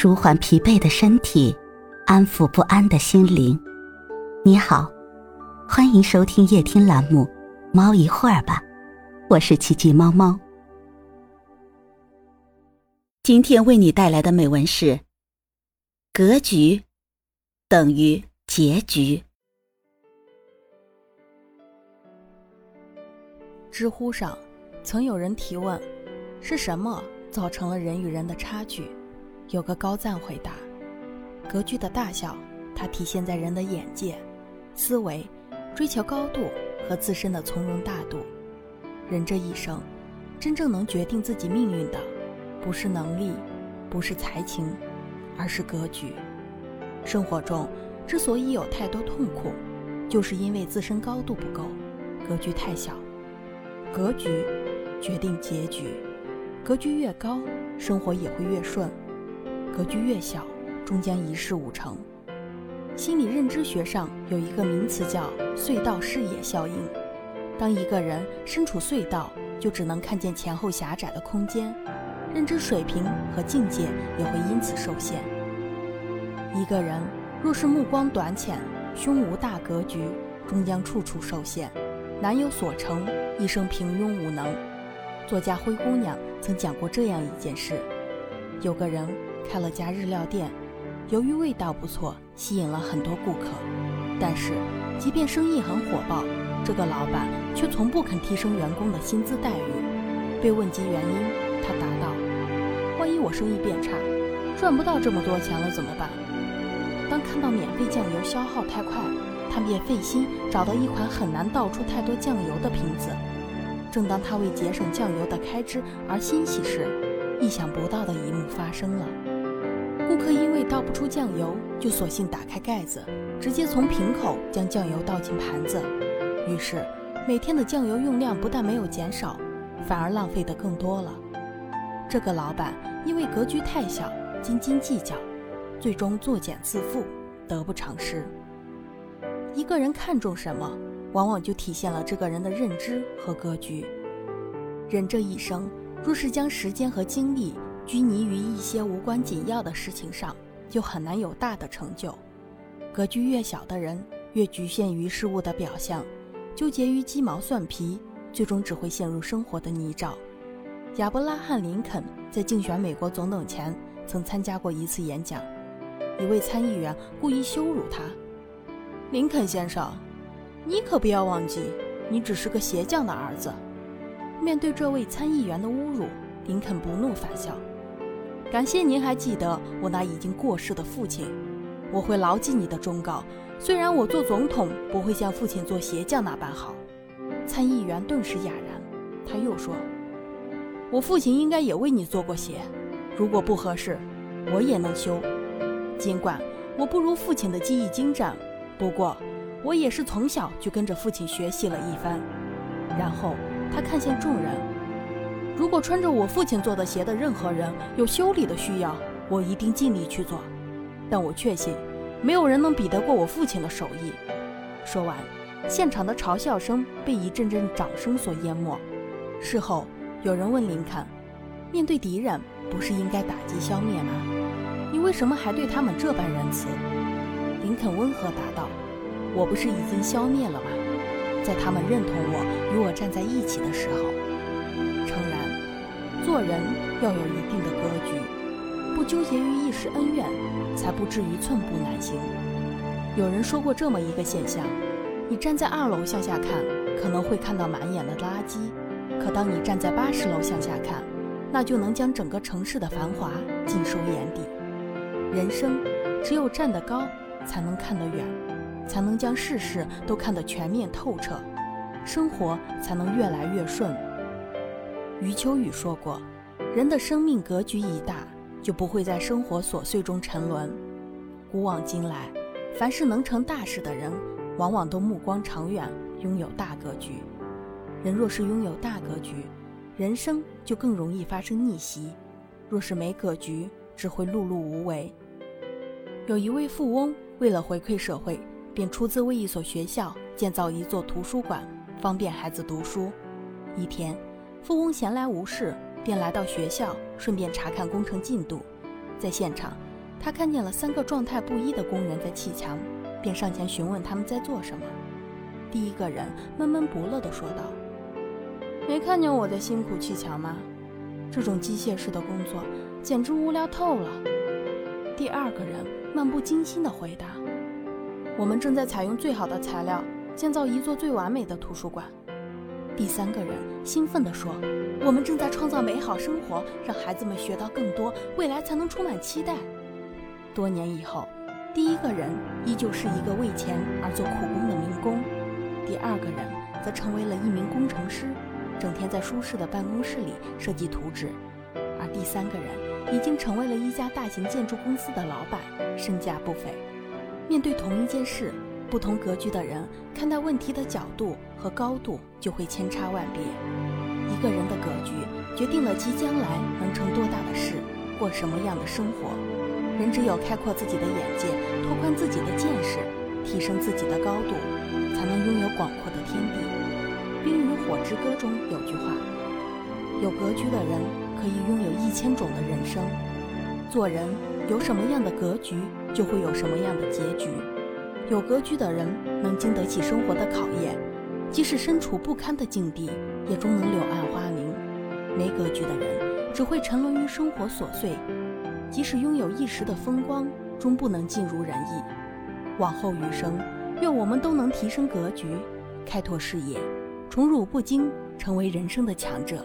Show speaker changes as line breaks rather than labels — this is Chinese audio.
舒缓疲惫的身体，安抚不安的心灵。你好，欢迎收听夜听栏目《猫一会儿吧》，我是奇迹猫猫。今天为你带来的美文是：格局等于结局。
知乎上曾有人提问：是什么造成了人与人的差距？有个高赞回答：格局的大小，它体现在人的眼界、思维、追求高度和自身的从容大度。人这一生，真正能决定自己命运的，不是能力，不是才情，而是格局。生活中之所以有太多痛苦，就是因为自身高度不够，格局太小。格局决定结局，格局越高，生活也会越顺。格局越小，终将一事无成。心理认知学上有一个名词叫“隧道视野效应”。当一个人身处隧道，就只能看见前后狭窄的空间，认知水平和境界也会因此受限。一个人若是目光短浅，胸无大格局，终将处处受限，难有所成，一生平庸无能。作家灰姑娘曾讲过这样一件事：有个人。开了家日料店，由于味道不错，吸引了很多顾客。但是，即便生意很火爆，这个老板却从不肯提升员工的薪资待遇。被问及原因，他答道：“万一我生意变差，赚不到这么多钱了怎么办？”当看到免费酱油消耗太快，他便费心找到一款很难倒出太多酱油的瓶子。正当他为节省酱油的开支而欣喜时，意想不到的一幕发生了。顾客因为倒不出酱油，就索性打开盖子，直接从瓶口将酱油倒进盘子。于是，每天的酱油用量不但没有减少，反而浪费的更多了。这个老板因为格局太小，斤斤计较，最终作茧自缚，得不偿失。一个人看重什么，往往就体现了这个人的认知和格局。人这一生，若是将时间和精力，拘泥于一些无关紧要的事情上，就很难有大的成就。格局越小的人，越局限于事物的表象，纠结于鸡毛蒜皮，最终只会陷入生活的泥沼。亚伯拉罕·林肯在竞选美国总统前，曾参加过一次演讲，一位参议员故意羞辱他：“林肯先生，你可不要忘记，你只是个鞋匠的儿子。”面对这位参议员的侮辱，林肯不怒反笑。感谢您还记得我那已经过世的父亲，我会牢记你的忠告。虽然我做总统不会像父亲做鞋匠那般好。参议员顿时哑然，他又说：“我父亲应该也为你做过鞋，如果不合适，我也能修。尽管我不如父亲的技艺精湛，不过我也是从小就跟着父亲学习了一番。”然后他看向众人。如果穿着我父亲做的鞋的任何人有修理的需要，我一定尽力去做。但我确信，没有人能比得过我父亲的手艺。说完，现场的嘲笑声被一阵阵掌声所淹没。事后，有人问林肯：“面对敌人，不是应该打击消灭吗？你为什么还对他们这般仁慈？”林肯温和答道：“我不是已经消灭了吗？在他们认同我与我站在一起的时候。”诚然做人要有一定的格局，不纠结于一时恩怨，才不至于寸步难行。有人说过这么一个现象：你站在二楼向下看，可能会看到满眼的垃圾；可当你站在八十楼向下看，那就能将整个城市的繁华尽收眼底。人生只有站得高，才能看得远，才能将事事都看得全面透彻，生活才能越来越顺。余秋雨说过：“人的生命格局一大，就不会在生活琐碎中沉沦。古往今来，凡是能成大事的人，往往都目光长远，拥有大格局。人若是拥有大格局，人生就更容易发生逆袭；若是没格局，只会碌碌无为。”有一位富翁，为了回馈社会，便出资为一所学校建造一座图书馆，方便孩子读书。一天。富翁闲来无事，便来到学校，顺便查看工程进度。在现场，他看见了三个状态不一的工人在砌墙，便上前询问他们在做什么。第一个人闷闷不乐地说道：“没看见我在辛苦砌墙吗？这种机械式的工作简直无聊透了。”第二个人漫不经心地回答：“我们正在采用最好的材料，建造一座最完美的图书馆。”第三个人兴奋地说：“我们正在创造美好生活，让孩子们学到更多，未来才能充满期待。”多年以后，第一个人依旧是一个为钱而做苦工的民工，第二个人则成为了一名工程师，整天在舒适的办公室里设计图纸，而第三个人已经成为了一家大型建筑公司的老板，身价不菲。面对同一件事，不同格局的人看待问题的角度和高度就会千差万别。一个人的格局决定了其将来能成多大的事，过什么样的生活。人只有开阔自己的眼界，拓宽自己的见识，提升自己的高度，才能拥有广阔的天地。《冰与火之歌》中有句话：“有格局的人可以拥有一千种的人生。”做人有什么样的格局，就会有什么样的结局。有格局的人能经得起生活的考验，即使身处不堪的境地，也终能柳暗花明。没格局的人只会沉沦于生活琐碎。即使拥有一时的风光，终不能尽如人意。往后余生，愿我们都能提升格局，开拓视野，宠辱不惊，成为人生的强者。